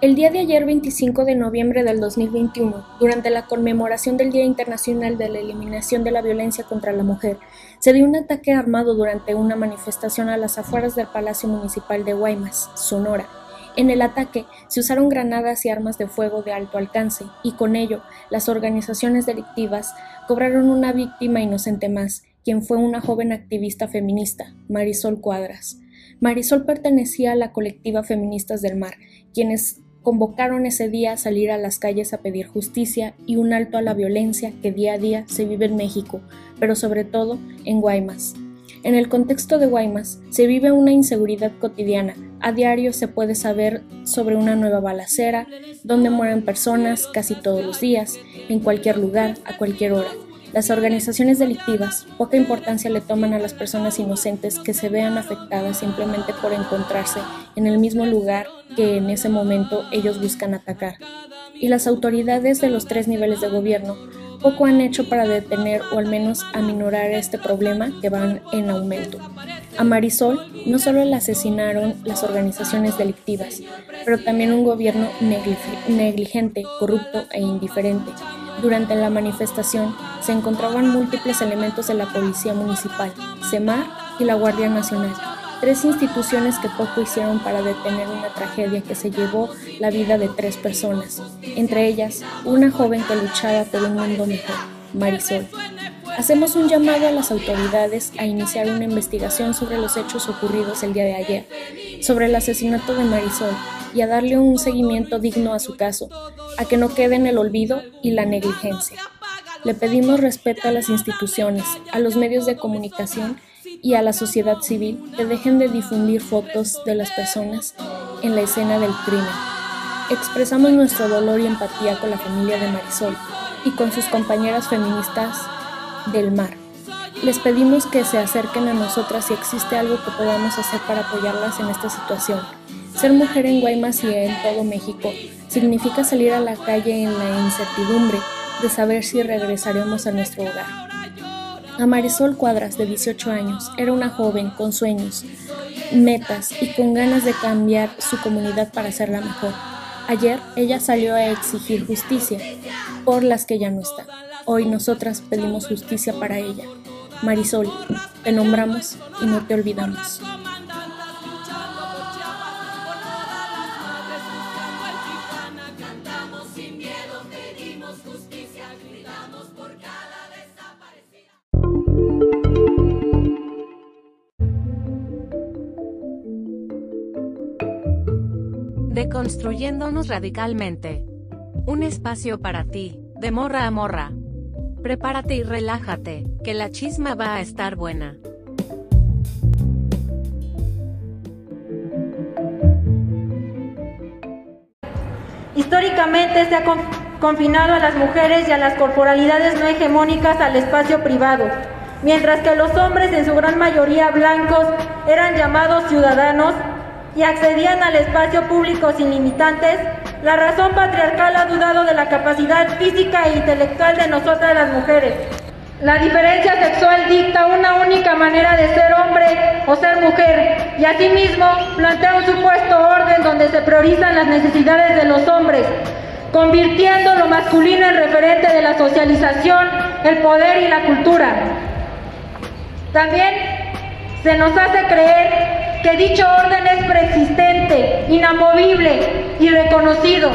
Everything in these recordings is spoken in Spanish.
El día de ayer 25 de noviembre del 2021, durante la conmemoración del Día Internacional de la Eliminación de la Violencia contra la Mujer, se dio un ataque armado durante una manifestación a las afueras del Palacio Municipal de Guaymas, Sonora. En el ataque se usaron granadas y armas de fuego de alto alcance y con ello las organizaciones delictivas cobraron una víctima inocente más, quien fue una joven activista feminista, Marisol Cuadras. Marisol pertenecía a la colectiva Feministas del Mar, quienes convocaron ese día a salir a las calles a pedir justicia y un alto a la violencia que día a día se vive en México, pero sobre todo en Guaymas. En el contexto de Guaymas se vive una inseguridad cotidiana. A diario se puede saber sobre una nueva balacera, donde mueren personas casi todos los días, en cualquier lugar, a cualquier hora. Las organizaciones delictivas poca importancia le toman a las personas inocentes que se vean afectadas simplemente por encontrarse en el mismo lugar que en ese momento ellos buscan atacar. Y las autoridades de los tres niveles de gobierno poco han hecho para detener o al menos aminorar este problema que van en aumento. A Marisol no solo la asesinaron las organizaciones delictivas, pero también un gobierno negligente, corrupto e indiferente durante la manifestación se encontraban múltiples elementos de la Policía Municipal, CEMAR y la Guardia Nacional, tres instituciones que poco hicieron para detener una tragedia que se llevó la vida de tres personas, entre ellas una joven que luchaba por un mundo mejor, Marisol. Hacemos un llamado a las autoridades a iniciar una investigación sobre los hechos ocurridos el día de ayer, sobre el asesinato de Marisol y a darle un seguimiento digno a su caso, a que no quede en el olvido y la negligencia. Le pedimos respeto a las instituciones, a los medios de comunicación y a la sociedad civil que dejen de difundir fotos de las personas en la escena del crimen. Expresamos nuestro dolor y empatía con la familia de Marisol y con sus compañeras feministas del mar. Les pedimos que se acerquen a nosotras si existe algo que podamos hacer para apoyarlas en esta situación. Ser mujer en Guaymas y en todo México significa salir a la calle en la incertidumbre de saber si regresaremos a nuestro hogar. A Marisol Cuadras, de 18 años, era una joven con sueños, metas y con ganas de cambiar su comunidad para hacerla mejor. Ayer ella salió a exigir justicia por las que ya no están. Hoy nosotras pedimos justicia para ella. Marisol, te nombramos y no te olvidamos. Deconstruyéndonos radicalmente. Un espacio para ti, de morra a morra. Prepárate y relájate, que la chisma va a estar buena. Históricamente se ha confinado a las mujeres y a las corporalidades no hegemónicas al espacio privado, mientras que los hombres, en su gran mayoría blancos, eran llamados ciudadanos y accedían al espacio público sin limitantes, la razón patriarcal ha dudado de la capacidad física e intelectual de nosotras las mujeres. La diferencia sexual dicta una única manera de ser hombre o ser mujer y asimismo plantea un supuesto orden donde se priorizan las necesidades de los hombres, convirtiendo lo masculino en referente de la socialización, el poder y la cultura. También se nos hace creer que dicho orden es preexistente, inamovible y reconocido.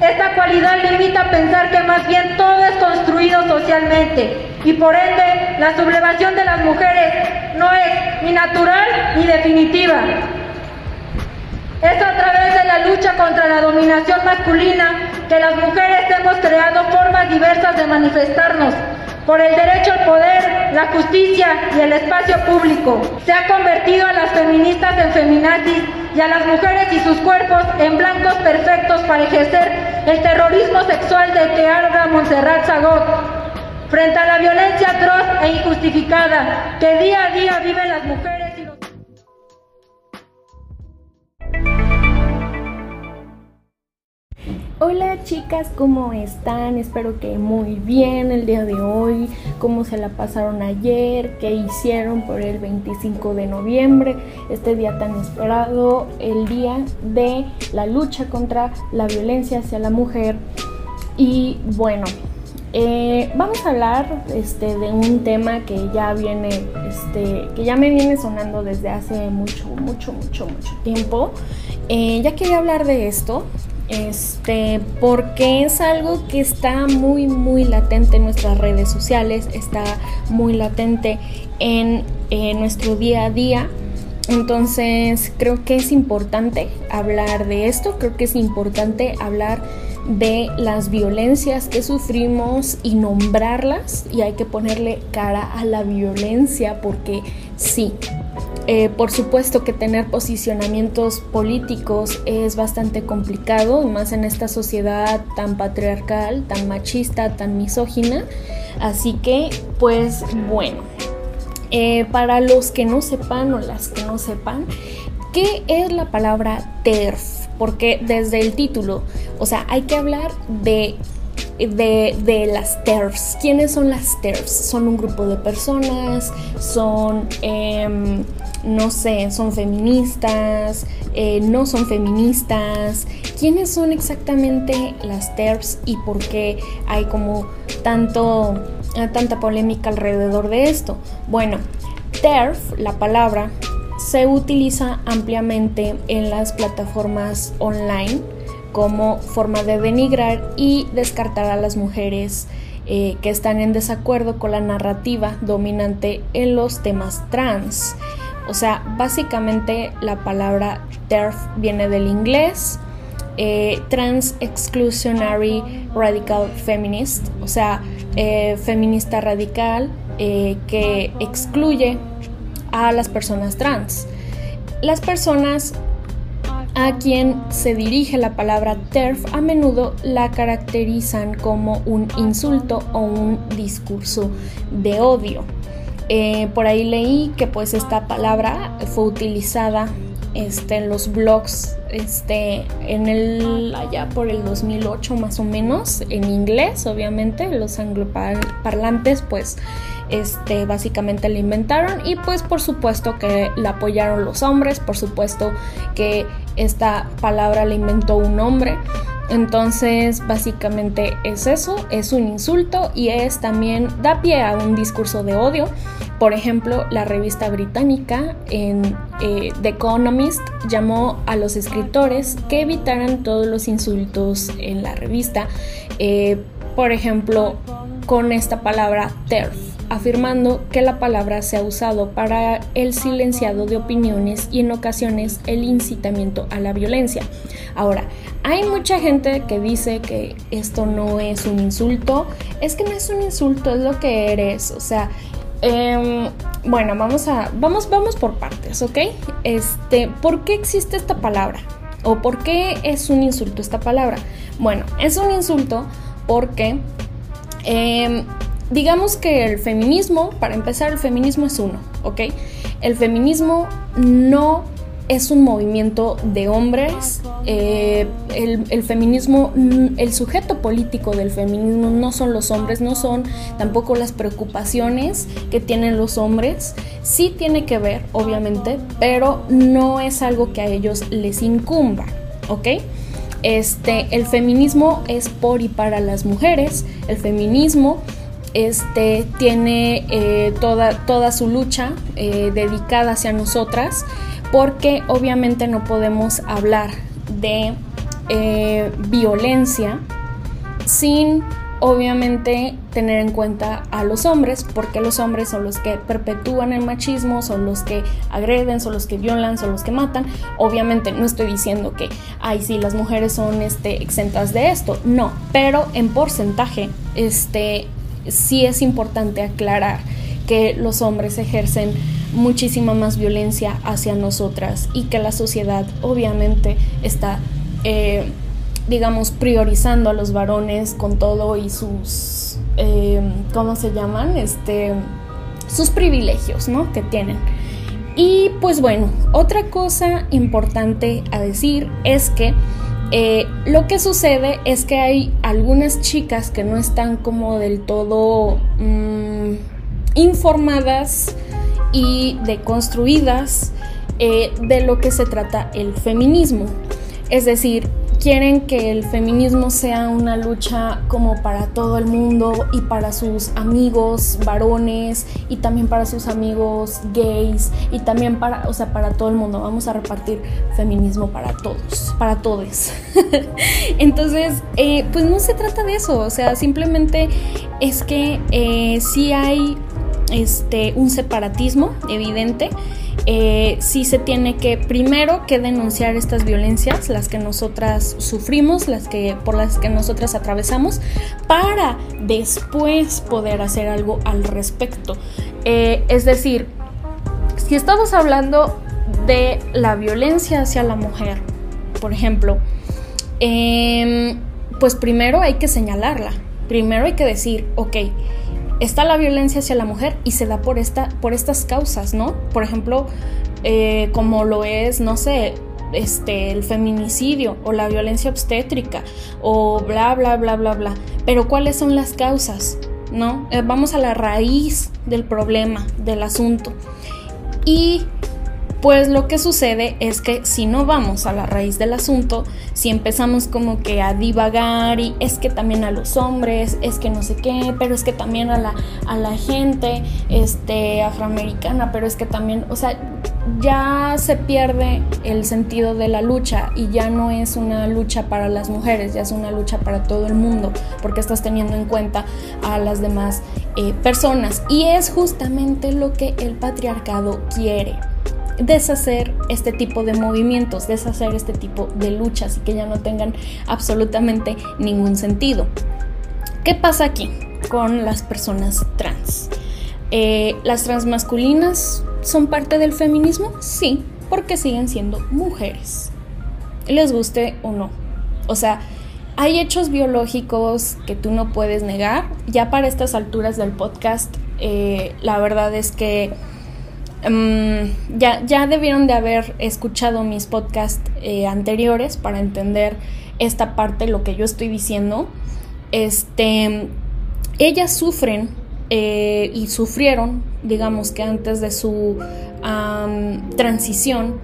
Esta cualidad limita a pensar que más bien todo es construido socialmente y por ende la sublevación de las mujeres no es ni natural ni definitiva. Es a través de la lucha contra la dominación masculina que las mujeres hemos creado formas diversas de manifestarnos, por el derecho al poder, la justicia y el espacio público. Se ha convertido a las feministas en feminazis y a las mujeres y sus cuerpos en blancos perfectos para ejercer el terrorismo sexual de que habla Montserrat Zagot. Frente a la violencia atroz e injustificada que día a día viven las mujeres Hola chicas, ¿cómo están? Espero que muy bien el día de hoy, cómo se la pasaron ayer, qué hicieron por el 25 de noviembre, este día tan esperado, el día de la lucha contra la violencia hacia la mujer. Y bueno, eh, vamos a hablar este, de un tema que ya viene, este, que ya me viene sonando desde hace mucho, mucho, mucho, mucho tiempo. Eh, ya quería hablar de esto, este, porque es algo que está muy, muy latente en nuestras redes sociales, está muy latente en, nuestro día a día. Entonces creo que es importante hablar de esto, creo que es importante hablar de las violencias que sufrimos y nombrarlas y hay que ponerle cara a la violencia porque sí, eh, por supuesto que tener posicionamientos políticos es bastante complicado, más en esta sociedad tan patriarcal, tan machista, tan misógina. Así que, pues bueno, eh, para los que no sepan o las que no sepan, ¿qué es la palabra TERF? Porque desde el título, o sea, hay que hablar de de, las TERFs. ¿Quiénes son las TERFs? Son un grupo de personas, son em, no sé, son feministas, eh, no son feministas, quiénes son exactamente las TERFs y por qué hay como tanto, eh, tanta polémica alrededor de esto. Bueno, TERF, la palabra, se utiliza ampliamente en las plataformas online como forma de denigrar y descartar a las mujeres eh, que están en desacuerdo con la narrativa dominante en los temas trans. O sea, básicamente la palabra TERF viene del inglés, eh, Trans Exclusionary Radical Feminist, o sea, eh, feminista radical eh, que excluye a las personas trans. Las personas a quien se dirige la palabra TERF a menudo la caracterizan como un insulto o un discurso de odio. Eh, por ahí leí que pues esta palabra fue utilizada este, en los blogs este, en el, allá por el 2008 más o menos, en inglés obviamente, los angloparlantes pues este, básicamente la inventaron y pues por supuesto que la apoyaron los hombres, por supuesto que esta palabra la inventó un hombre. Entonces, básicamente es eso, es un insulto y es también da pie a un discurso de odio. Por ejemplo, la revista británica en eh, The Economist llamó a los escritores que evitaran todos los insultos en la revista. Eh, por ejemplo, con esta palabra TERF afirmando que la palabra se ha usado para el silenciado de opiniones y en ocasiones el incitamiento a la violencia. Ahora, hay mucha gente que dice que esto no es un insulto, es que no es un insulto, es lo que eres, o sea, em, bueno, vamos a, vamos, vamos por partes, ¿ok? Este, ¿por qué existe esta palabra? ¿O por qué es un insulto esta palabra? Bueno, es un insulto porque em, digamos que el feminismo, para empezar, el feminismo es uno, ¿ok? El feminismo no es un movimiento de hombres. Eh, el, feminismo, el sujeto político del feminismo no son los hombres, no son tampoco las preocupaciones que tienen los hombres. Sí tiene que ver, obviamente, pero no es algo que a ellos les incumba, ¿ok? Este, el feminismo es por y para las mujeres. El feminismo este, tiene eh, toda, toda, su lucha eh, dedicada hacia nosotras, porque obviamente no podemos hablar de eh, violencia sin obviamente tener en cuenta a los hombres, porque los hombres son los que perpetúan el machismo, son los que agreden, son los que violan, son los que matan. Obviamente no estoy diciendo que, ay, sí, las mujeres son este, exentas de esto, no, pero en porcentaje, este, sí es importante aclarar que los hombres ejercen muchísima más violencia hacia nosotras y que la sociedad obviamente está, eh, digamos, priorizando a los varones con todo y sus, eh, ¿cómo se llaman? Este, sus privilegios, ¿no? Que tienen. Y pues bueno, otra cosa importante a decir es que Eh, lo que sucede es que hay algunas chicas que no están como del todo mm, informadas y deconstruidas eh, de lo que se trata el feminismo. Es decir, quieren que el feminismo sea una lucha como para todo el mundo y para sus amigos varones y también para sus amigos gays y también para, o sea, para todo el mundo. Vamos a repartir feminismo para todos, para todos. Entonces, eh, pues no se trata de eso, o sea, simplemente es que eh, sí hay este, un separatismo evidente eh, sí se tiene que primero que denunciar estas violencias, las que nosotras sufrimos, las que por las que nosotras atravesamos, para después poder hacer algo al respecto. Eh, es decir, si estamos hablando de la violencia hacia la mujer, por ejemplo, em, pues primero hay que señalarla, primero hay que decir, ok, está la violencia hacia la mujer y se da por, esta, por estas causas, ¿no? Por ejemplo, eh, como lo es, no sé, este, el feminicidio o la violencia obstétrica o bla, bla, bla, bla, bla. Pero ¿cuáles son las causas? ¿No? Eh, vamos a la raíz del problema, del asunto. Y pues lo que sucede es que si no vamos a la raíz del asunto, si empezamos como que a divagar y es que también a los hombres, es que no sé qué, pero es que también a la, a la gente este, afroamericana, pero es que también, o sea, ya se pierde el sentido de la lucha y ya no es una lucha para las mujeres, ya es una lucha para todo el mundo, porque estás teniendo en cuenta a las demás eh, personas. Y es justamente lo que el patriarcado quiere deshacer este tipo de movimientos, deshacer este tipo de luchas y que ya no tengan absolutamente ningún sentido. ¿Qué pasa aquí con las personas trans? Eh, ¿Las transmasculinas son parte del feminismo? Sí, porque siguen siendo mujeres, les guste o no. O sea, hay hechos biológicos que tú no puedes negar. Ya para estas alturas del podcast, eh, la verdad es que Em, ya, ya debieron de haber escuchado mis podcasts eh, anteriores para entender esta parte, lo que yo estoy diciendo. Este, ellas sufren eh, y sufrieron, digamos que antes de su transición,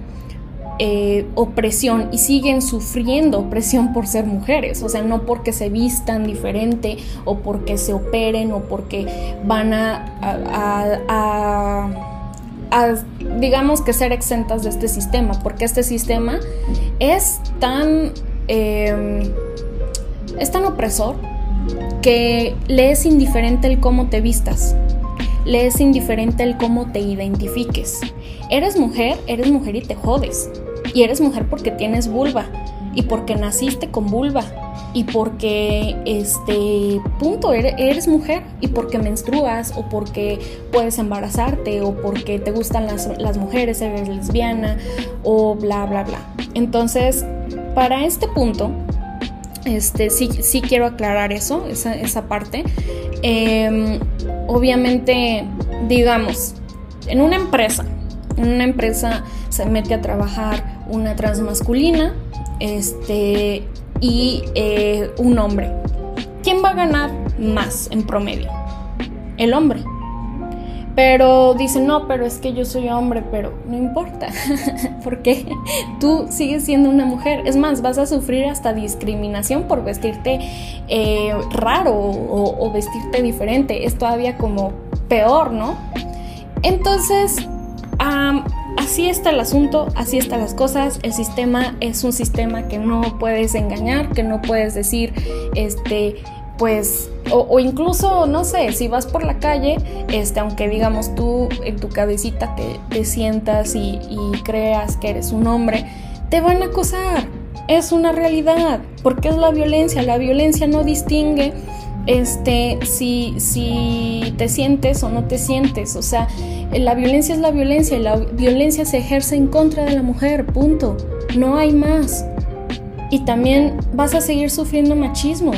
eh, opresión y siguen sufriendo opresión por ser mujeres, o sea, no porque se vistan diferente o porque se operen o porque van a digamos que ser exentas de este sistema, porque este sistema es tan, em, es tan opresor que le es indiferente el cómo te vistas, le es indiferente el cómo te identifiques. Eres mujer, eres mujer y te jodes. Y eres mujer porque tienes vulva y porque naciste con vulva y porque, este, punto, eres, mujer y porque menstruas o porque puedes embarazarte o porque te gustan las, las mujeres, eres lesbiana o bla, bla, bla. Entonces, para este punto, este, sí, sí quiero aclarar eso, esa, esa parte. Em, obviamente, digamos, en una empresa, en una empresa se mete a trabajar una transmasculina, este, y eh, un hombre. ¿Quién va a ganar más en promedio? El hombre. Pero dicen, no, pero es que yo soy hombre, pero no importa, porque tú sigues siendo una mujer. Es más, vas a sufrir hasta discriminación por vestirte eh, raro o, vestirte diferente. Es todavía como peor, ¿no? Entonces, así está el asunto, así están las cosas. El sistema es un sistema que no puedes engañar, que no puedes decir, este, pues, o, incluso, no sé, si vas por la calle, este, aunque digamos tú en tu cabecita te, sientas y, y creas que eres un hombre, te van a acosar. Es una realidad, porque es la violencia. La violencia no distingue este, si, si te sientes o no te sientes. O sea, la violencia es la violencia y la violencia se ejerce en contra de la mujer, punto. No hay más. Y también vas a seguir sufriendo machismo.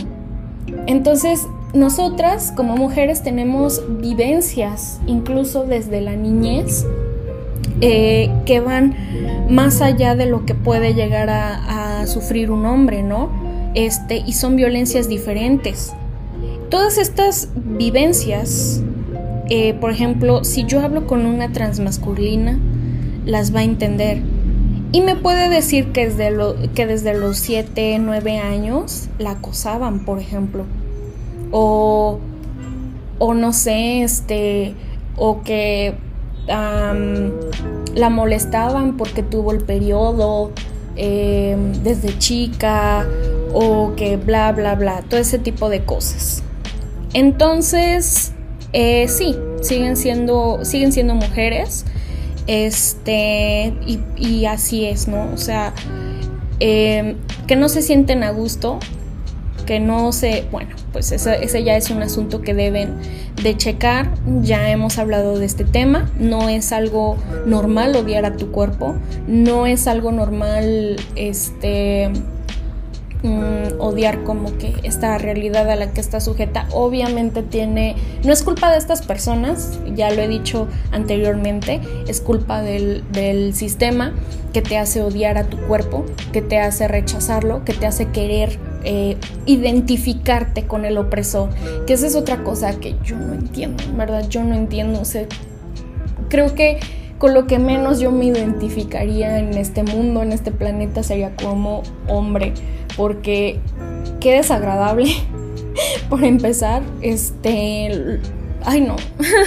Entonces, nosotras como mujeres tenemos vivencias, incluso desde la niñez, eh, que van más allá de lo que puede llegar a, sufrir un hombre, ¿no? Este, y son violencias diferentes. Todas estas vivencias, eh, por ejemplo, si yo hablo con una transmasculina, las va a entender. Y me puede decir que desde, lo, que desde los 7, 9 años la acosaban, por ejemplo. O, o no sé, este, o que la molestaban porque tuvo el periodo em, desde chica o que bla, bla, bla, todo ese tipo de cosas. Entonces, eh, sí, siguen siendo, siguen siendo mujeres. Este, y, así es, ¿no? O sea, em, que no se sienten a gusto, que no se, bueno, pues ese, ya es un asunto que deben de checar, ya hemos hablado de este tema, no es algo normal odiar a tu cuerpo, no es algo normal, este Mm, odiar como que esta realidad a la que está sujeta obviamente tiene no es culpa de estas personas ya lo he dicho anteriormente es culpa del, sistema que te hace odiar a tu cuerpo que te hace rechazarlo que te hace querer eh, identificarte con el opresor que esa es otra cosa que yo no entiendo verdad yo no entiendo o sea, creo que con lo que menos yo me identificaría en este mundo, en este planeta, sería como hombre porque qué desagradable. Por empezar, este, ay no,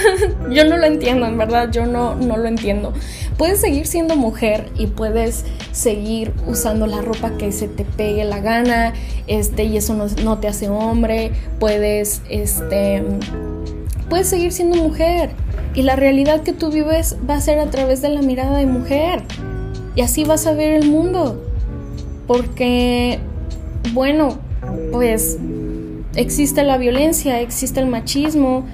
yo no lo entiendo, en verdad, yo no, no lo entiendo. Puedes seguir siendo mujer y puedes seguir usando la ropa que se te pegue la gana, este, y eso no, no te hace hombre, puedes, este, puedes seguir siendo mujer. Y la realidad que tú vives va a ser a través de la mirada de mujer. Y así vas a ver el mundo. Porque bueno, pues existe la violencia, existe el machismo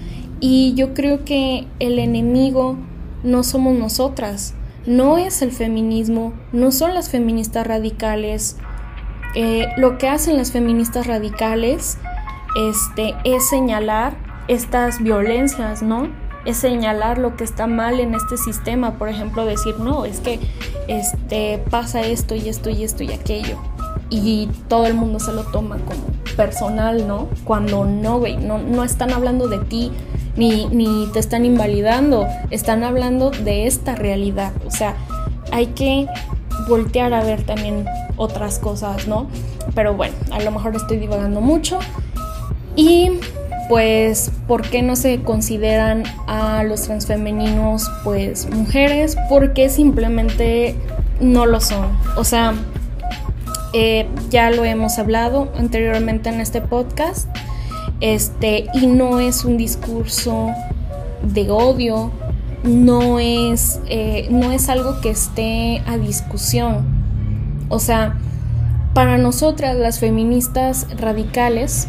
y yo creo que el enemigo no somos nosotras, no es el feminismo, no son las feministas radicales. Eh, lo que hacen las feministas radicales este, es señalar estas violencias, ¿no? Es señalar lo que está mal en este sistema, por ejemplo, decir, no, es que este, pasa esto y esto y esto y aquello y todo el mundo se lo toma como personal, ¿no? Cuando no, güey, no, no están hablando de ti ni, te están invalidando, están hablando de esta realidad. O sea, hay que voltear a ver también otras cosas, ¿no? Pero bueno, a lo mejor estoy divagando mucho. Y pues, ¿por qué no se consideran a los transfemeninos pues mujeres? Porque simplemente no lo son. O sea, eh, ya lo hemos hablado anteriormente en este podcast. Este, y no es un discurso de odio, no es, eh, no es algo que esté a discusión. O sea, para nosotras las feministas radicales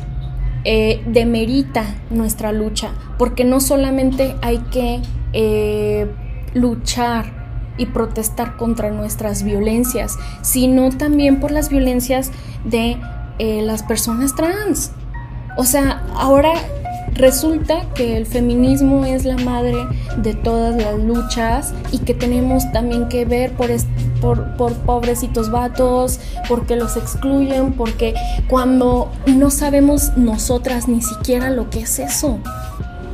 eh, demerita nuestra lucha, porque no solamente hay que luchar y protestar contra nuestras violencias, sino también por las violencias de eh, las personas trans. O sea, ahora resulta que el feminismo es la madre de todas las luchas y que tenemos también que ver por, por, por, pobrecitos vatos, porque los excluyen, porque cuando no sabemos nosotras ni siquiera lo que es eso.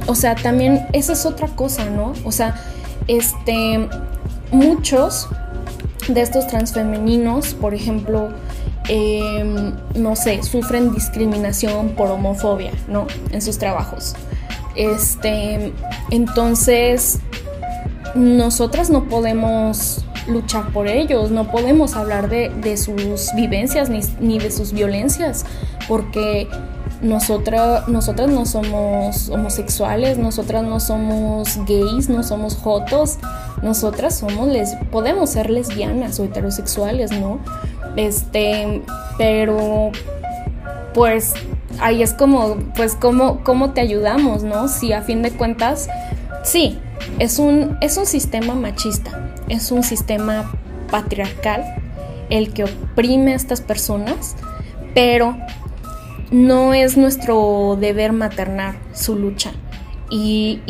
O sea, también esa es otra cosa, ¿no? O sea, este, muchos de estos transfemeninos, por ejemplo, em, no sé, sufren discriminación por homofobia, ¿no? En sus trabajos. Este, entonces, nosotras no podemos luchar por ellos, no podemos hablar de, sus vivencias ni, ni, de sus violencias, porque nosotras, nosotras no somos homosexuales, nosotras no somos gays, no somos jotos, nosotras somos les podemos ser lesbianas o heterosexuales, ¿no? Este, pero pues ahí es como pues cómo cómo te ayudamos, ¿no? Si a fin de cuentas sí, es un es un sistema machista, es un sistema patriarcal el que oprime a estas personas, pero no es nuestro deber maternar su lucha. Y,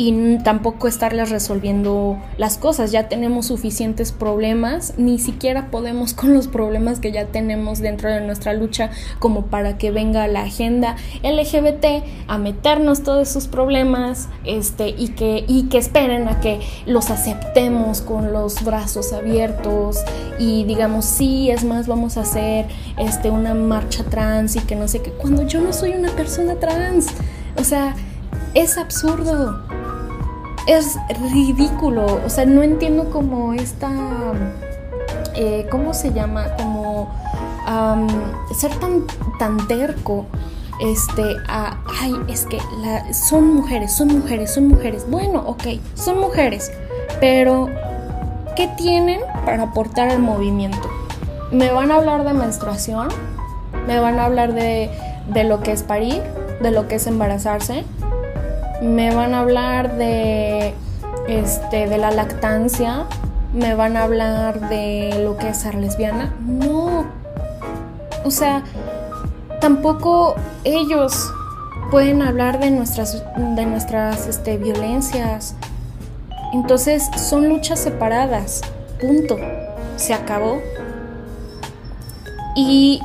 tampoco estarles resolviendo las cosas. Ya tenemos suficientes problemas, ni siquiera podemos con los problemas que ya tenemos dentro de nuestra lucha como para que venga la agenda LGBT a meternos todos esos problemas este, y, que, y que esperen a que los aceptemos con los brazos abiertos y digamos, sí, es más, vamos a hacer este, una marcha trans y que no sé qué, cuando yo no soy una persona trans. O sea, es absurdo. Es ridículo. O sea, no entiendo cómo esta... Eh, ¿Cómo se llama? Como ser tan, tan terco. Este, ay, es que son mujeres, son mujeres, son mujeres. Bueno, ok, son mujeres. Pero, ¿qué tienen para aportar al movimiento? ¿Me van a hablar de menstruación? ¿Me van a hablar de, de lo que es parir? ¿De lo que es embarazarse? Me van a hablar de este de la lactancia, me van a hablar de lo que es ser lesbiana. No. O sea, tampoco ellos pueden hablar de nuestras de nuestras este, violencias. Entonces, son luchas separadas. Punto. Se acabó. ¿Y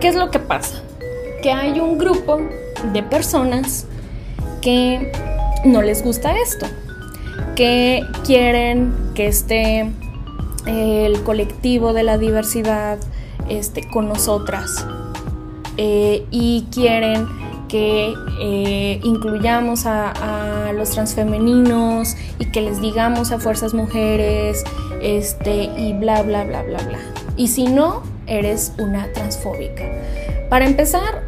qué es lo que pasa? Que hay un grupo de personas que no les gusta esto, que quieren que esté eh, el colectivo de la diversidad este, con nosotras eh, y quieren que eh, incluyamos a, los transfemeninos y que les digamos a fuerzas mujeres este, y bla bla bla bla bla. Y si no, eres una transfóbica. Para empezar,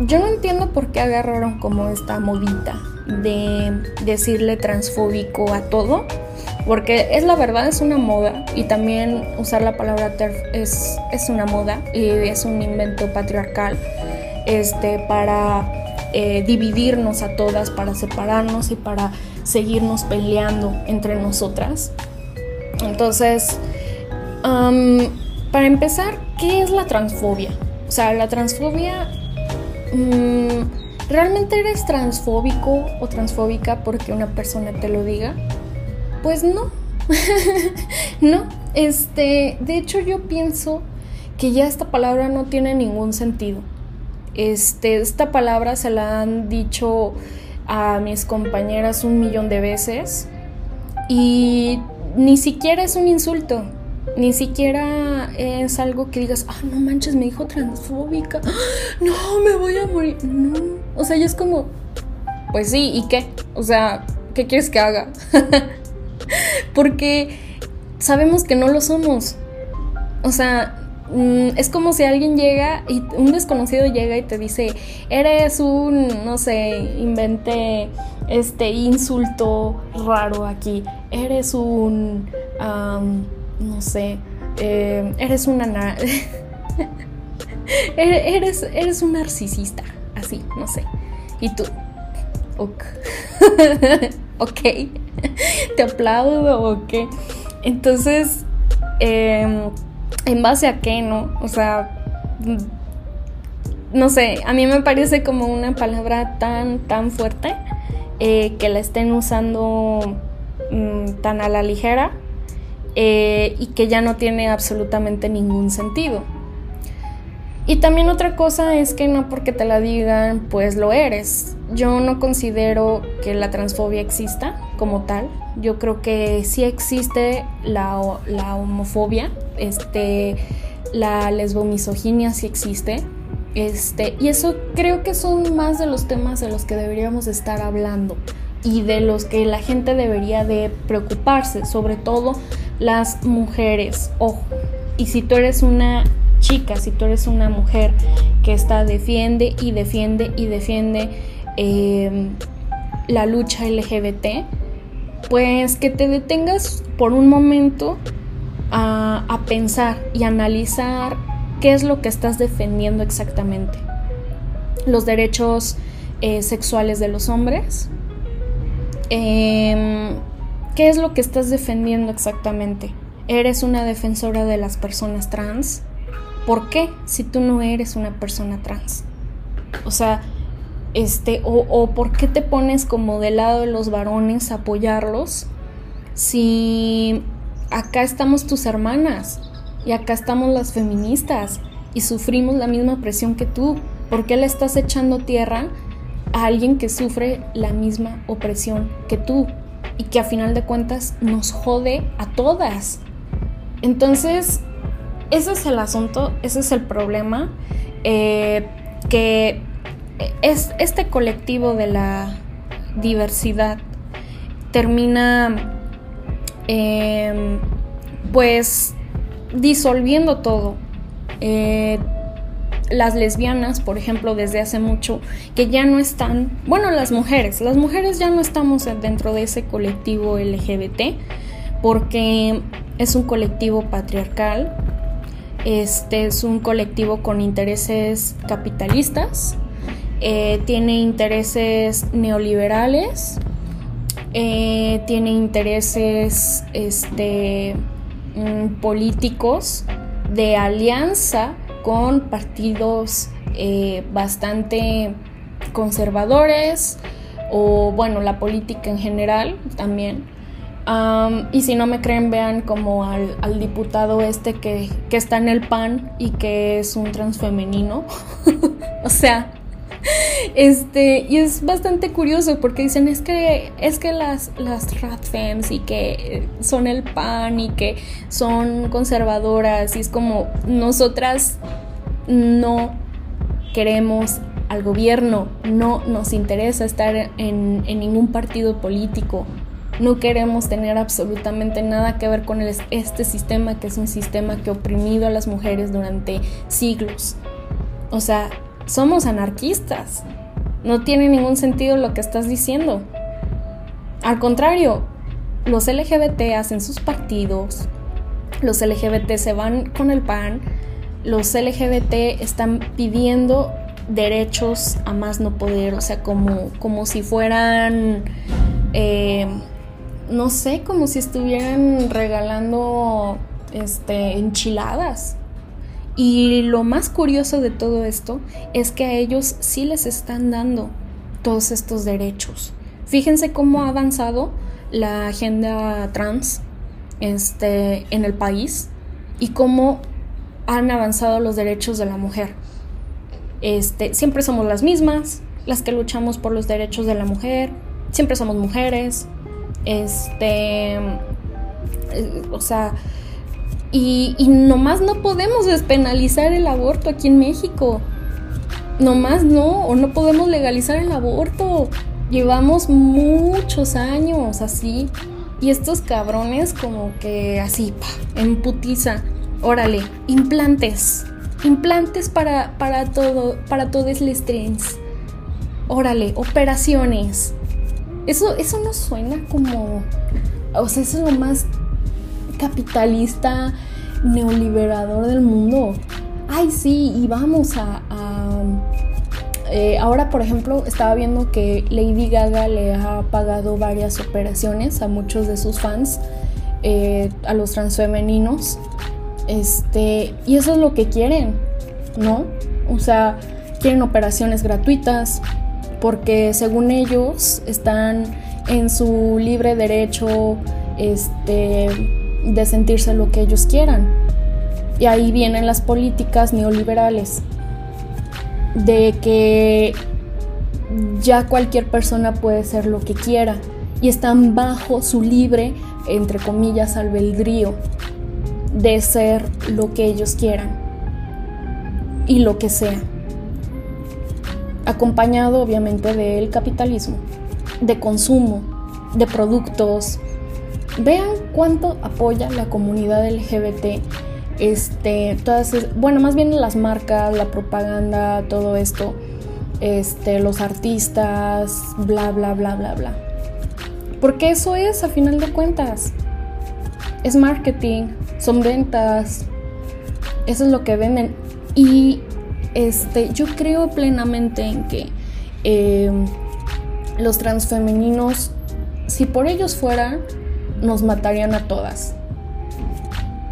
yo no entiendo por qué agarraron como esta modita de decirle transfóbico a todo, porque es la verdad, es una moda y también usar la palabra TERF es, es una moda y es un invento patriarcal este, para eh, dividirnos a todas, para separarnos y para seguirnos peleando entre nosotras. Entonces, para empezar, ¿qué es la transfobia? O sea, la transfobia ¿realmente eres transfóbico o transfóbica porque una persona te lo diga? Pues no. no, este, de hecho yo pienso que ya esta palabra no tiene ningún sentido. Este, esta palabra se la han dicho a mis compañeras un millón de veces y ni siquiera es un insulto. Ni siquiera es algo que digas, ah, no manches, me dijo transfóbica, no, me voy a morir. No, o sea, ya es como, pues sí, ¿y qué? O sea, ¿qué quieres que haga? Porque sabemos que no lo somos. O sea, mm, es como si alguien llega y un desconocido llega y te dice, eres un, no sé, inventé este insulto raro aquí, eres un no sé, eh, eres una... eres, eres un narcisista, así, no sé. Y tú, ok, ok, te aplaudo, ok. Entonces, em, ¿en base a qué, no? O sea, no sé, a mí me parece como una palabra tan, tan fuerte eh, que la estén usando mm, tan a la ligera eh, y que ya no tiene absolutamente ningún sentido. Y también otra cosa es que no porque te la digan, pues lo eres. Yo no considero que la transfobia exista como tal. Yo creo que sí existe la, la homofobia, este, la lesbomisoginia sí existe. Este, y eso creo que son más de los temas de los que deberíamos estar hablando y de los que la gente debería de preocuparse, sobre todo las mujeres, ojo. Y si tú eres una chica, si tú eres una mujer que está defiende y defiende y defiende em, la lucha LGBT, pues que te detengas por un momento a, pensar y analizar qué es lo que estás defendiendo exactamente. Los derechos eh, sexuales de los hombres. Eh, ¿Qué es lo que estás defendiendo exactamente? ¿Eres una defensora de las personas trans? ¿Por qué si tú no eres una persona trans? O sea, Este, o, o por qué te pones como del lado de los varones a apoyarlos si acá estamos tus hermanas y acá estamos las feministas y sufrimos la misma presión que tú. ¿Por qué le estás echando tierra a alguien que sufre la misma opresión que tú y que a final de cuentas nos jode a todas? Entonces, ese es el asunto, ese es el problema, eh, que es este colectivo de la diversidad termina em, pues disolviendo todo. Eh, las lesbianas, por ejemplo, desde hace mucho, que ya no están, bueno, las mujeres, las mujeres ya no estamos dentro de ese colectivo LGBT, porque es un colectivo patriarcal, este es un colectivo con intereses capitalistas, eh, tiene intereses neoliberales, eh, tiene intereses este, mm, políticos de alianza con partidos eh, bastante conservadores o bueno, la política en general también y si no me creen, vean como al, diputado este que, está en el PAN y que es un transfemenino. o sea, este, y es bastante curioso porque dicen es que es que las, las y que son el PAN y que son conservadoras y es como nosotras no queremos al gobierno, no nos interesa estar en, en ningún partido político, no queremos tener absolutamente nada que ver con este sistema que es un sistema que ha oprimido a las mujeres durante siglos. O sea, somos anarquistas. No tiene ningún sentido lo que estás diciendo. Al contrario, los LGBT hacen sus partidos, los LGBT se van con el PAN, los LGBT están pidiendo derechos a más no poder, o sea, como, como si fueran... Eh, no sé, como si estuvieran regalando este, enchiladas. Y lo más curioso de todo esto es que a ellos sí les están dando todos estos derechos. Fíjense cómo ha avanzado la agenda trans este, en el país y cómo han avanzado los derechos de la mujer. Este, siempre somos las mismas, las que luchamos por los derechos de la mujer, siempre somos mujeres, este, eh, o sea, y, nomás no podemos despenalizar el aborto aquí en México. Nomás no, o no podemos legalizar el aborto. Llevamos muchos años así. Y estos cabrones como que así, pa, en putiza. Órale, implantes. Implantes para, para todo, para todos los trens. Órale, operaciones. Eso, eso no suena como. O sea, eso es lo más capitalista, neoliberador del mundo. Ay, sí, y vamos a. Eh, ahora, por ejemplo, estaba viendo que Lady Gaga le ha pagado varias operaciones a muchos de sus fans, eh, a los transfemeninos. Este, y eso es lo que quieren, ¿no? O sea, quieren operaciones gratuitas, porque según ellos están en su libre derecho este, de sentirse lo que ellos quieran. Y ahí vienen las políticas neoliberales, de que ya cualquier persona puede ser lo que quiera y están bajo su libre, entre comillas, albedrío de ser lo que ellos quieran y lo que sea acompañado obviamente del capitalismo, de consumo, de productos. Vean cuánto apoya la comunidad LGBT, este, todas, bueno, más bien las marcas, la propaganda, todo esto, este, los artistas, bla, bla, bla, bla, bla. Porque eso es, a final de cuentas, es marketing, son ventas, eso es lo que venden. Y este, yo creo plenamente en que eh, los transfemeninos, si por ellos fueran, nos matarían a todas,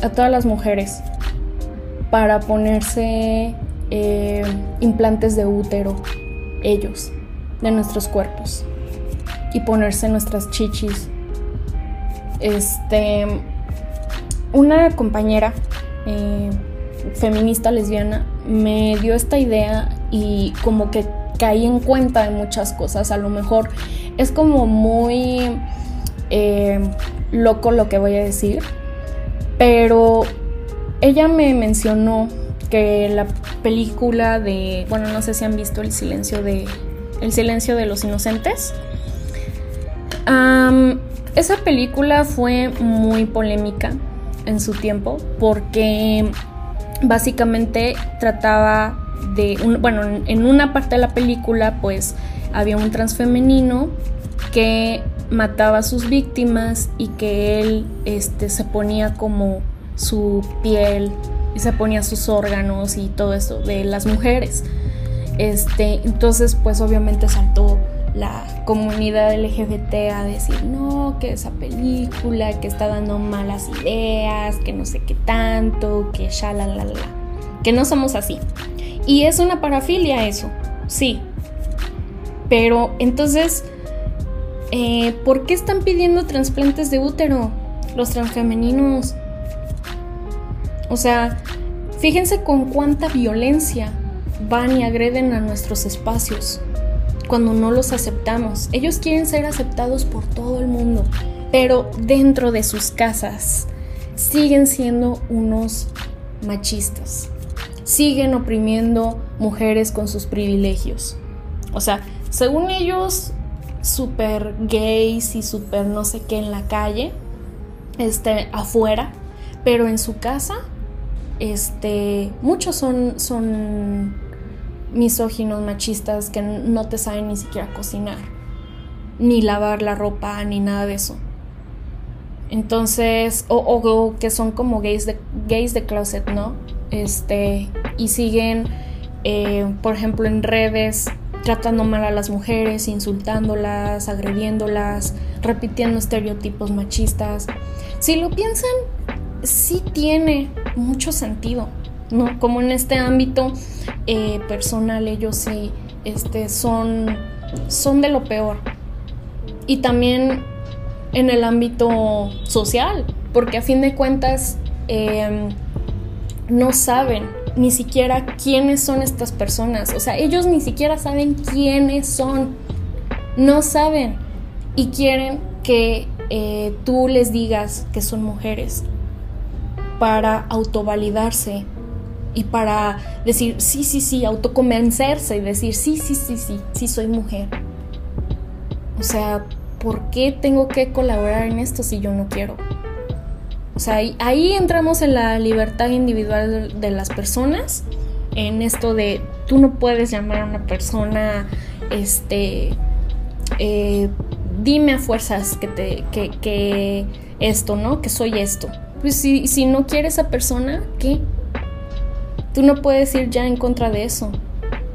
a todas las mujeres, para ponerse eh, implantes de útero, ellos. de nuestros cuerpos y ponerse nuestras chichis. Este, una compañera eh, feminista lesbiana me dio esta idea y como que caí en cuenta de muchas cosas. A lo mejor es como muy eh, loco lo que voy a decir, pero ella me mencionó que la película de, bueno, no sé si han visto El silencio de, El silencio de los inocentes. esa película fue muy polémica en su tiempo porque básicamente trataba de, bueno, en una parte de la película pues había un transfemenino que mataba a sus víctimas y que él este, se ponía como su piel y se ponía sus órganos y todo eso de las mujeres. Este, entonces pues obviamente saltó la comunidad LGBT a decir, no, que esa película, que está dando malas ideas, que no sé qué tanto, que ya la la la, que no somos así. Y es una parafilia eso, sí. Pero entonces, eh, ¿por qué están pidiendo trasplantes de útero los transfemeninos? O sea, fíjense con cuánta violencia van y agreden a nuestros espacios cuando no los aceptamos. Ellos quieren ser aceptados por todo el mundo, pero dentro de sus casas siguen siendo unos machistas. Siguen oprimiendo mujeres con sus privilegios. O sea, según ellos, súper gays y súper no sé qué en la calle, este, afuera, pero en su casa, este, muchos son, son misóginos, machistas que no te saben ni siquiera cocinar, ni lavar la ropa, ni nada de eso. Entonces, o, que son como gays de, gays de closet, ¿no? Este, y siguen, eh, por ejemplo, en redes tratando mal a las mujeres, insultándolas, agrediéndolas, repitiendo estereotipos machistas. Si lo piensan, sí tiene mucho sentido. ¿no? Como en este ámbito eh, personal ellos sí este, son, son de lo peor. Y también en el ámbito social, porque a fin de cuentas em, no saben ni siquiera quiénes son estas personas. O sea, ellos ni siquiera saben quiénes son. No saben. Y quieren que eh, tú les digas que son mujeres para autovalidarse y para decir, sí, sí, sí, autoconvencerse y decir, sí, sí, sí, sí, sí, soy mujer. O sea, ¿por qué tengo que colaborar en esto si yo no quiero? O sea, ahí, entramos en la libertad individual de, las personas, en esto de tú no puedes llamar a una persona, este, eh, dime a fuerzas que, te, que, que esto, ¿no? Que soy esto. Pues si, si no quiere esa persona, ¿qué? Tú no puedes ir ya en contra de eso.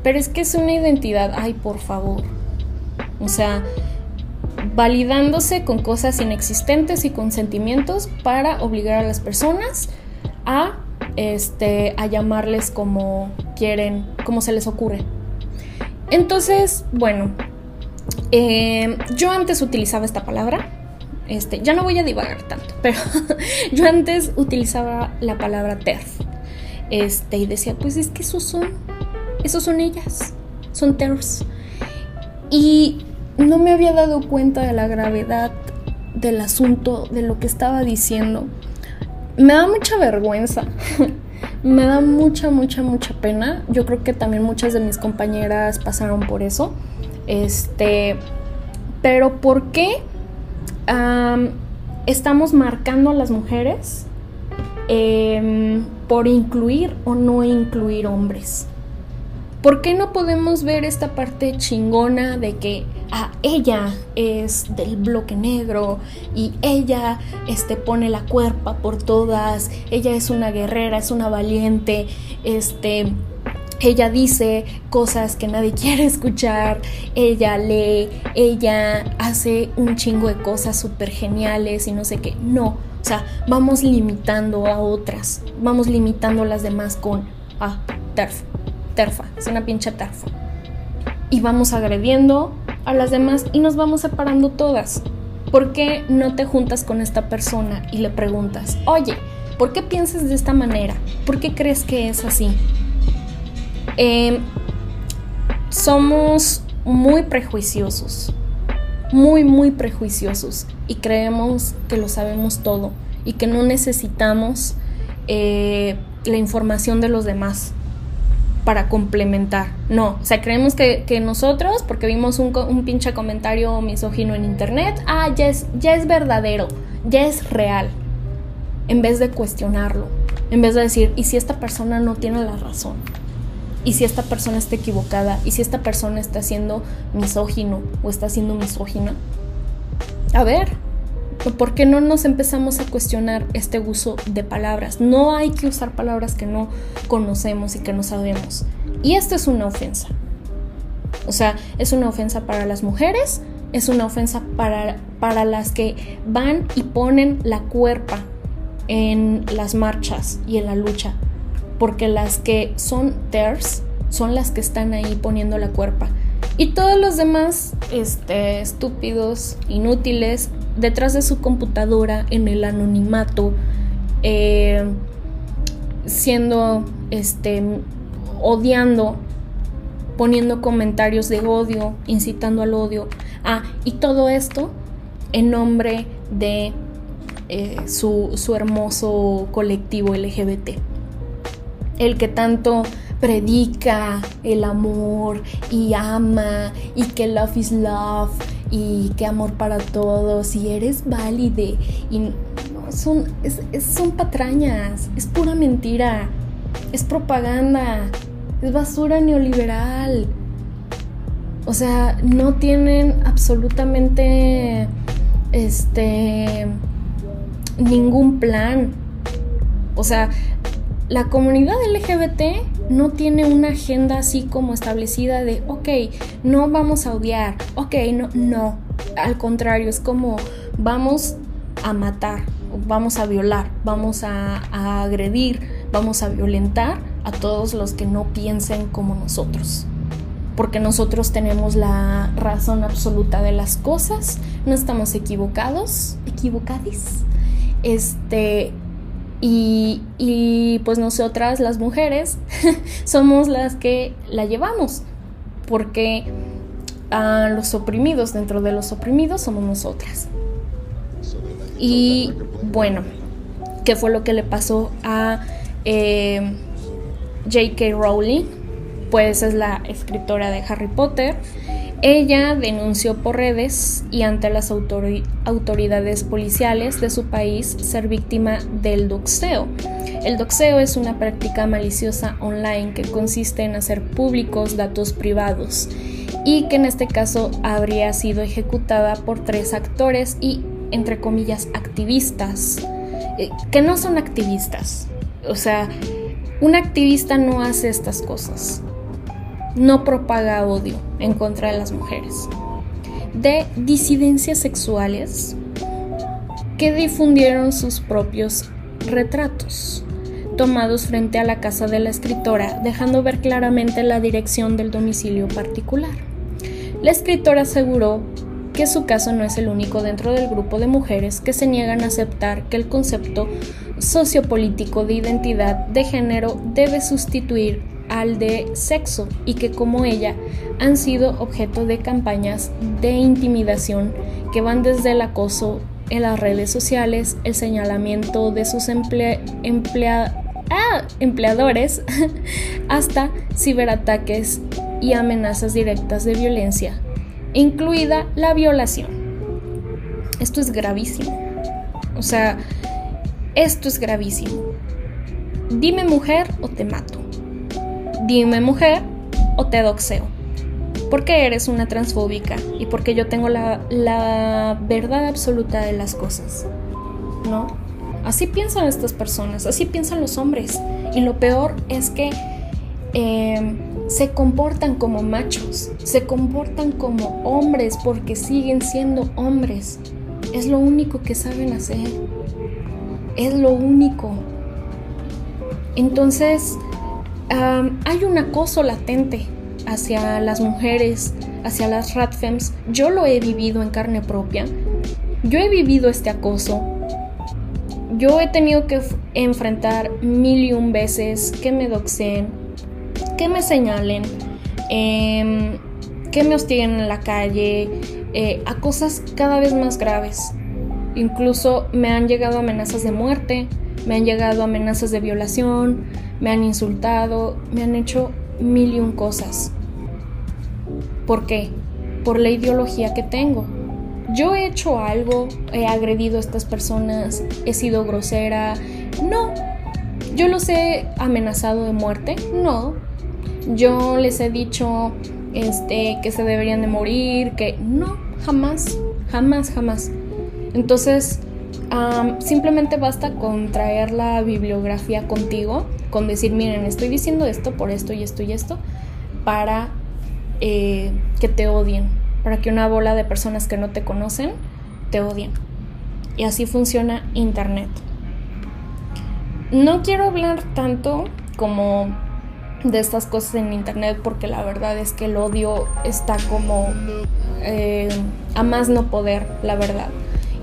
Pero es que es una identidad, ay, por favor. O sea, validándose con cosas inexistentes y con sentimientos para obligar a las personas a, este, a llamarles como quieren, como se les ocurre. Entonces, bueno, eh, yo antes utilizaba esta palabra. Este, ya no voy a divagar tanto, pero yo antes utilizaba la palabra TERF este, y decía, pues es que esos son, esos son ellas, son TERFs. Y no me había dado cuenta de la gravedad del asunto, de lo que estaba diciendo. Me da mucha vergüenza, me da mucha, mucha, mucha pena. Yo creo que también muchas de mis compañeras pasaron por eso. Este, pero ¿por qué estamos marcando a las mujeres? Em, por incluir o no incluir hombres. ¿Por qué no podemos ver esta parte chingona de que ah, ella es del bloque negro y ella este, pone la cuerpa por todas, ella es una guerrera, es una valiente, este, ella dice cosas que nadie quiere escuchar, ella lee, ella hace un chingo de cosas súper geniales y no sé qué. No, o sea, vamos limitando a otras, vamos limitando las demás con, ah, terfa, es una pinche terfa. y vamos agrediendo a las demás y nos vamos separando todas. ¿Por qué no te juntas con esta persona y le preguntas, oye, ¿por qué piensas de esta manera? ¿Por qué crees que es así? Em, somos muy prejuiciosos, muy, muy prejuiciosos y creemos que lo sabemos todo y que no necesitamos eh, la información de los demás para complementar. No, o sea, creemos que, nosotros, porque vimos un, un, pinche comentario misógino en internet, ah, ya es, ya es verdadero, ya es real, en vez de cuestionarlo, en vez de decir, ¿y si esta persona no tiene la razón? ¿Y si esta persona está equivocada? ¿Y si esta persona está siendo misógino o está siendo misógina? A ver, ¿Por qué no nos empezamos a cuestionar este uso de palabras? No hay que usar palabras que no conocemos y que no sabemos. Y esto es una ofensa. O sea, es una ofensa para las mujeres, es una ofensa para, para las que van y ponen la cuerpa en las marchas y en la lucha. Porque las que son TERS son las que están ahí poniendo la cuerpa. Y todos los demás, este, estúpidos, inútiles, detrás de su computadora en el anonimato, eh, siendo, este, odiando, poniendo comentarios de odio, incitando al odio. Ah, y todo esto en nombre de eh, su, su hermoso colectivo LGBT. El que tanto predica el amor y ama y que love is love y que amor para todos y eres válide y no, son, son patrañas, es pura mentira, es propaganda, es basura neoliberal. O sea, no tienen absolutamente este ningún plan. O sea, la comunidad LGBT no tiene una agenda así como establecida de, ok, no vamos a odiar, ok, no, no. Al contrario, es como vamos a matar, vamos a violar, vamos a, a agredir, vamos a violentar a todos los que no piensen como nosotros. Porque nosotros tenemos la razón absoluta de las cosas, no estamos equivocados, equivocadis. Este, y, pues nosotras las mujeres somos las que la llevamos, porque a los oprimidos, dentro de los oprimidos somos nosotras. Y bueno, ¿qué fue lo que le pasó a eh, J.K. Rowling? Pues es la escritora de Harry Potter ella denunció por redes y ante las autoridades policiales de su país ser víctima del doxeo. El doxeo es una práctica maliciosa online que consiste en hacer públicos datos privados y que en este caso habría sido ejecutada por tres actores y, entre comillas, activistas, eh, que no son activistas. O sea, un activista no hace estas cosas no propaga odio en contra de las mujeres, de disidencias sexuales que difundieron sus propios retratos tomados frente a la casa de la escritora, dejando ver claramente la dirección del domicilio particular. La escritora aseguró que su caso no es el único dentro del grupo de mujeres que se niegan a aceptar que el concepto sociopolítico de identidad de género debe sustituir al de sexo y que como ella han sido objeto de campañas de intimidación que van desde el acoso en las redes sociales, el señalamiento de sus ah, empleadores, hasta ciberataques y amenazas directas de violencia, incluida la violación. Esto es gravísimo. O sea, esto es gravísimo. Dime mujer o te mato dime mujer o te doxeo. Porque eres una transfóbica y porque yo tengo la, verdad absoluta de las cosas. ¿No? Así piensan estas personas, así piensan los hombres. Y lo peor es que em, se comportan como machos, se comportan como hombres porque siguen siendo hombres. Es lo único que saben hacer. Es lo único. Entonces, hay un acoso latente hacia las mujeres, hacia las ratfems, yo lo he vivido en carne propia. Yo he vivido este acoso. Yo he tenido que enfrentar mil y un veces que me doxeen, que me señalen, em, que me hostiguen en la calle, eh, a cosas cada vez más graves. Incluso me han llegado amenazas de muerte, me han llegado amenazas de violación, me han insultado, me han hecho mil y un cosas. ¿Por qué? Por la ideología que tengo. Yo he hecho algo, he agredido a estas personas, he sido grosera. No. Yo los he amenazado de muerte. No. Yo les he dicho este, que se deberían de morir, que no, jamás, jamás, jamás. Entonces, simplemente basta con traer la bibliografía contigo, con decir, miren, estoy diciendo esto por esto y esto y esto, para eh, que te odien, para que una bola de personas que no te conocen te odien. Y así funciona Internet. No quiero hablar tanto como de estas cosas en Internet porque la verdad es que el odio está como eh, a más no poder, la verdad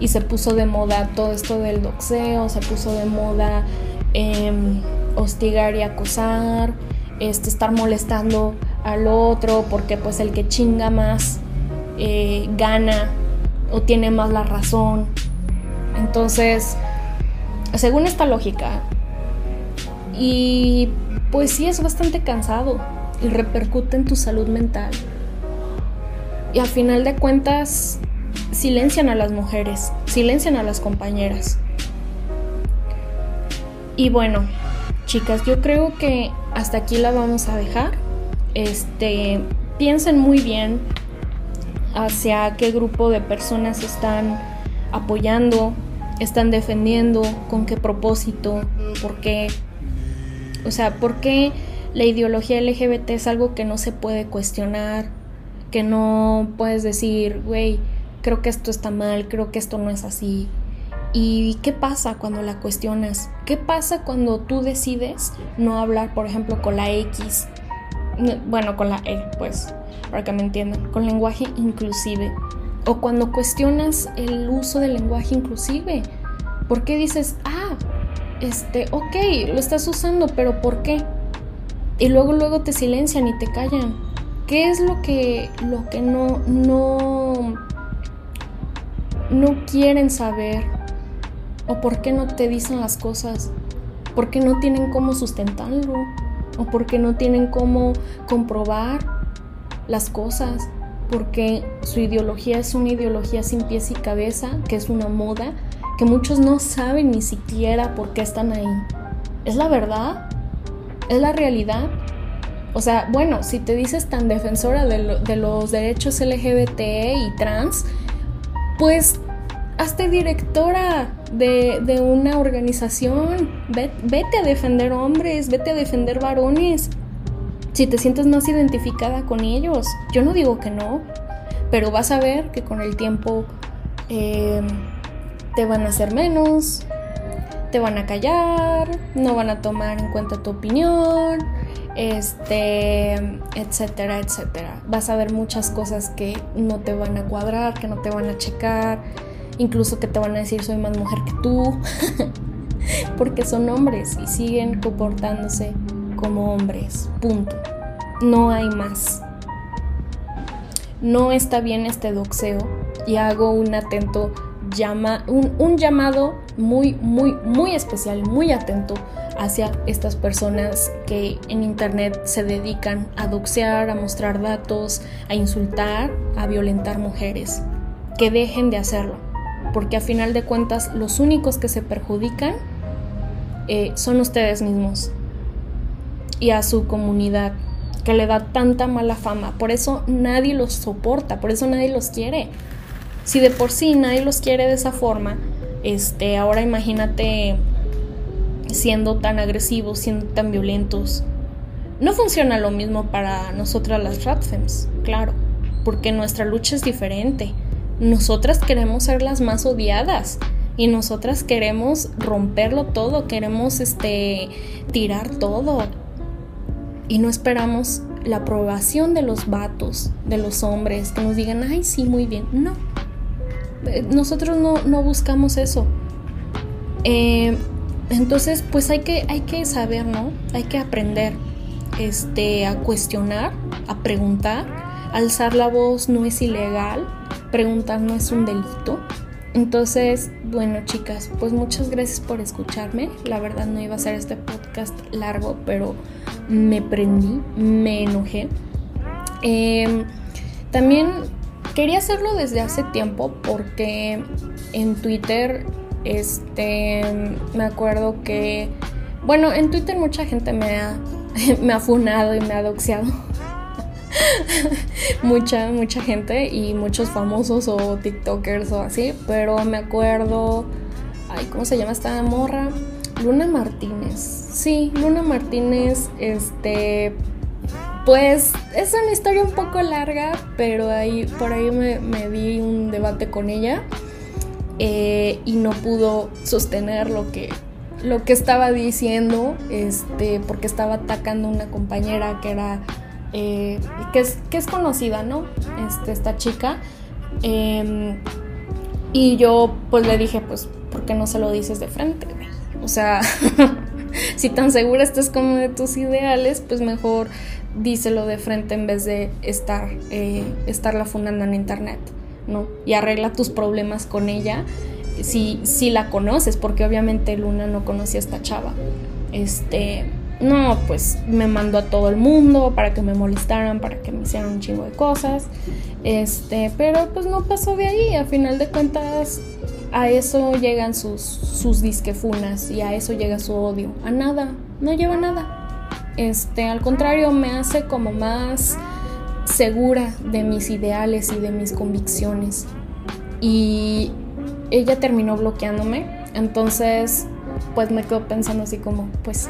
y se puso de moda todo esto del doxeo, se puso de moda em, hostigar y acosar, este, estar molestando al otro porque pues el que chinga más eh, gana o tiene más la razón. Entonces, según esta lógica, y pues sí es bastante cansado y repercute en tu salud mental. Y a final de cuentas, silencian a las mujeres, silencian a las compañeras. Y bueno, chicas, yo creo que hasta aquí la vamos a dejar. Este, piensen muy bien hacia qué grupo de personas están apoyando, están defendiendo, con qué propósito, por qué. O sea, por qué la ideología LGBT es algo que no se puede cuestionar, que no puedes decir, güey, creo que esto está mal, creo que esto no es así. ¿Y qué pasa cuando la cuestionas? ¿Qué pasa cuando tú decides no hablar, por ejemplo, con la X? Bueno, con la E, pues, para que me entiendan, con lenguaje inclusive. O cuando cuestionas el uso del lenguaje inclusive. ¿Por qué dices, ah, este, ok, lo estás usando, pero ¿por qué? Y luego, luego te silencian y te callan. ¿Qué es lo que, lo que no, no no quieren saber o por qué no te dicen las cosas, por qué no tienen cómo sustentarlo o por qué no tienen cómo comprobar las cosas, porque su ideología es una ideología sin pies y cabeza, que es una moda, que muchos no saben ni siquiera por qué están ahí. ¿Es la verdad? ¿Es la realidad? O sea, bueno, si te dices tan defensora de, de los derechos LGBT y trans, pues hazte directora de, una organización, vete a defender hombres, vete a defender varones, si te sientes más identificada con ellos. Yo no digo que no, pero vas a ver que con el tiempo eh, te van a hacer menos, te van a callar, no van a tomar en cuenta tu opinión, este, etcétera, etcétera. Vas a ver muchas cosas que no te van a cuadrar, que no te van a checar, incluso que te van a decir soy más mujer que tú, porque son hombres y siguen comportándose como hombres, punto. No hay más. No está bien este doxeo y hago un atento llama, un, un llamado muy, muy, muy especial, muy atento hacia estas personas que en internet se dedican a doxear, a mostrar datos, a insultar, a violentar mujeres. Que dejen de hacerlo, porque a final de cuentas los únicos que se perjudican eh, son ustedes mismos y a su comunidad que le da tanta mala fama. Por eso nadie los soporta, por eso nadie los quiere. Si de por sí nadie los quiere de esa forma, este, ahora imagínate siendo tan agresivos, siendo tan violentos. No funciona lo mismo para nosotras las Ratfems, claro, porque nuestra lucha es diferente. Nosotras queremos ser las más odiadas y nosotras queremos romperlo todo, queremos este tirar todo y no esperamos la aprobación de los vatos, de los hombres, que nos digan, ay, sí, muy bien. No. Eh, nosotros no, buscamos eso. Eh, entonces, pues hay que, hay que saber, ¿no? Hay que aprender este, a cuestionar, a preguntar. Alzar la voz no es ilegal, preguntar no es un delito. Entonces, bueno, chicas, pues muchas gracias por escucharme. La verdad no iba a ser este podcast largo, pero me prendí, me enojé. Em, también quería hacerlo desde hace tiempo porque en Twitter, este, me acuerdo que, bueno, en Twitter mucha gente me ha, me ha funado y me ha doxeado mucha, mucha gente y muchos famosos o TikTokers o así, pero me acuerdo, ay, ¿cómo se llama esta morra? Luna Martínez. Sí, Luna Martínez, este, pues es una historia un poco larga, pero ahí, por ahí me, me di un debate con ella eh, y no pudo sostener lo que, lo que estaba diciendo, este, porque estaba atacando a una compañera que era eh, que, es, que es conocida, ¿no? Este, esta chica. Em, y yo pues le dije, pues, ¿por qué no se lo dices de frente? O sea, si tan segura estás como de tus ideales, pues mejor díselo de frente en vez de estar, eh, estarla fundando en internet, ¿no? Y arregla tus problemas con ella si, si la conoces, porque obviamente Luna no conocía a esta chava. Este, no, pues me mandó a todo el mundo para que me molestaran, para que me hicieran un chingo de cosas. Este, pero pues no pasó de ahí. A final de cuentas, a eso llegan sus, sus disquefunas y a eso llega su odio. A nada, no lleva nada. Este, al contrario, me hace como más segura de mis ideales y de mis convicciones. Y ella terminó bloqueándome. Entonces, pues me quedo pensando así como, pues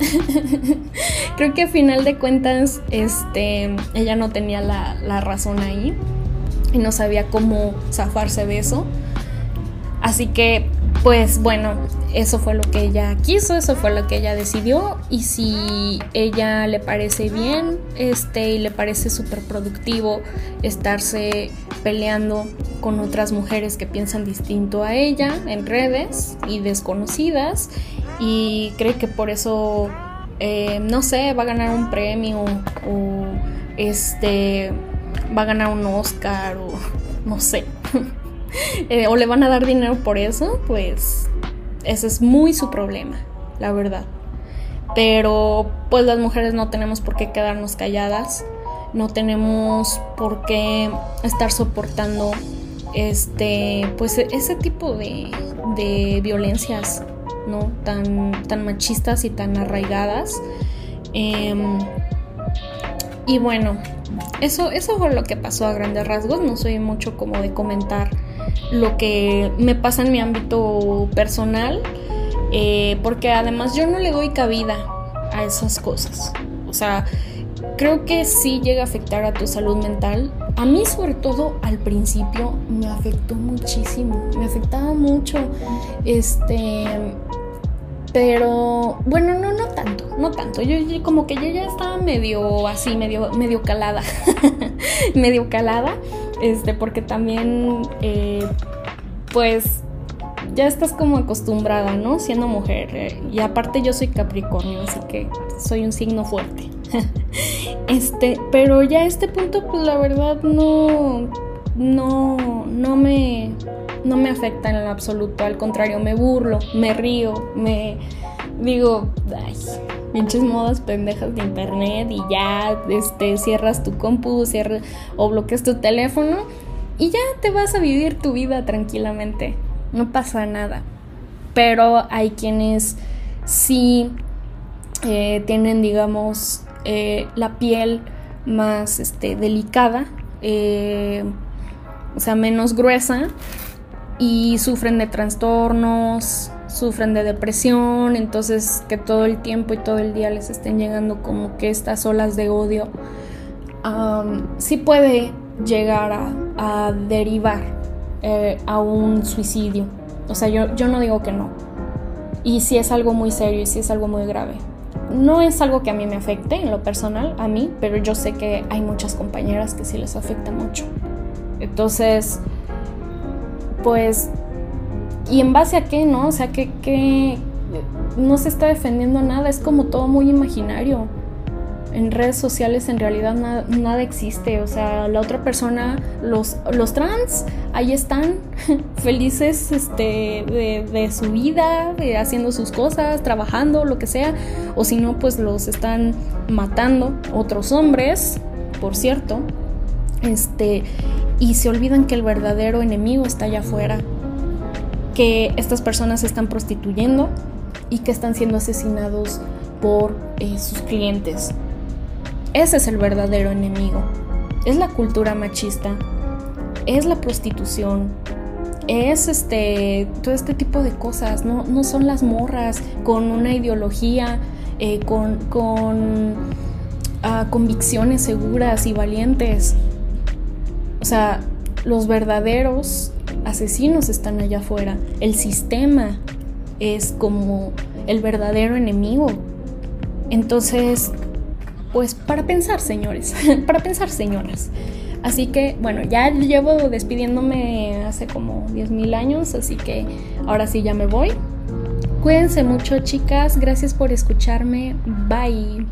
Creo que a final de cuentas, este, ella no tenía la, la razón ahí y no sabía cómo zafarse de eso. Así que, pues bueno, eso fue lo que ella quiso, eso fue lo que ella decidió. Y si ella le parece bien, este, y le parece súper productivo estarse peleando con otras mujeres que piensan distinto a ella en redes y desconocidas, y cree que por eso, eh, no sé, va a ganar un premio o este va a ganar un Oscar o no sé. Eh, o le van a dar dinero por eso, pues ese es muy su problema, la verdad. Pero pues las mujeres no tenemos por qué quedarnos calladas, no tenemos por qué estar soportando este pues ese tipo de, de violencias ¿no? Tan, tan machistas y tan arraigadas. Em, y bueno, eso, eso fue lo que pasó a grandes rasgos. No soy mucho como de comentar lo que me pasa en mi ámbito personal, eh, porque además yo no le doy cabida a esas cosas. O sea, creo que sí llega a afectar a tu salud mental. A mí sobre todo al principio me afectó muchísimo, me afectaba mucho. Este, pero bueno, no, no tanto, no tanto. Yo, como que yo ya estaba medio así, medio, medio calada. medio calada. Este, porque también, eh, pues, ya estás como acostumbrada, ¿no? Siendo mujer. Eh, y aparte yo soy Capricornio, así que soy un signo fuerte. este, pero ya a este punto, pues la verdad no. No, no me no me afecta en lo absoluto, al contrario, me burlo, me río, me digo, ay, pinches modas pendejas de internet y ya este, cierras tu compu cierras, o bloqueas tu teléfono y ya te vas a vivir tu vida tranquilamente, no pasa nada. Pero hay quienes sí eh, tienen, digamos, eh, la piel más este, delicada, eh, o sea, menos gruesa, y sufren de trastornos, sufren de depresión, entonces que todo el tiempo y todo el día les estén llegando como que estas olas de odio, sí puede llegar a, derivar eh, a un suicidio. O sea, yo, yo no digo que no. Y si es algo muy serio y si es algo muy grave. No es algo que a mí me afecte en lo personal, a mí, pero yo sé que hay muchas compañeras que sí les afecta mucho. Entonces, pues, ¿y en base a qué, no? O sea, que, que no se está defendiendo nada, es como todo muy imaginario en redes sociales en realidad nada, existe. O sea, la otra persona, los, los trans, ahí están felices este, de, su vida, de haciendo sus cosas, trabajando, lo que sea. O si no, pues los están matando otros hombres, por cierto. Este, y se olvidan que el verdadero enemigo está allá afuera. Que estas personas se están prostituyendo y que están siendo asesinados por eh, sus clientes. Ese es el verdadero enemigo. Es la cultura machista, es la prostitución, es este todo este tipo de cosas. No, no son las morras con una ideología, eh, con, con ah, convicciones seguras y valientes. O sea, los verdaderos asesinos están allá afuera. El sistema es como el verdadero enemigo. Entonces, pues para pensar, señores, para pensar, señoras. Así que, bueno, ya llevo despidiéndome hace como 10.000 años, así que ahora sí ya me voy. Cuídense mucho, chicas. Gracias por escucharme. Bye.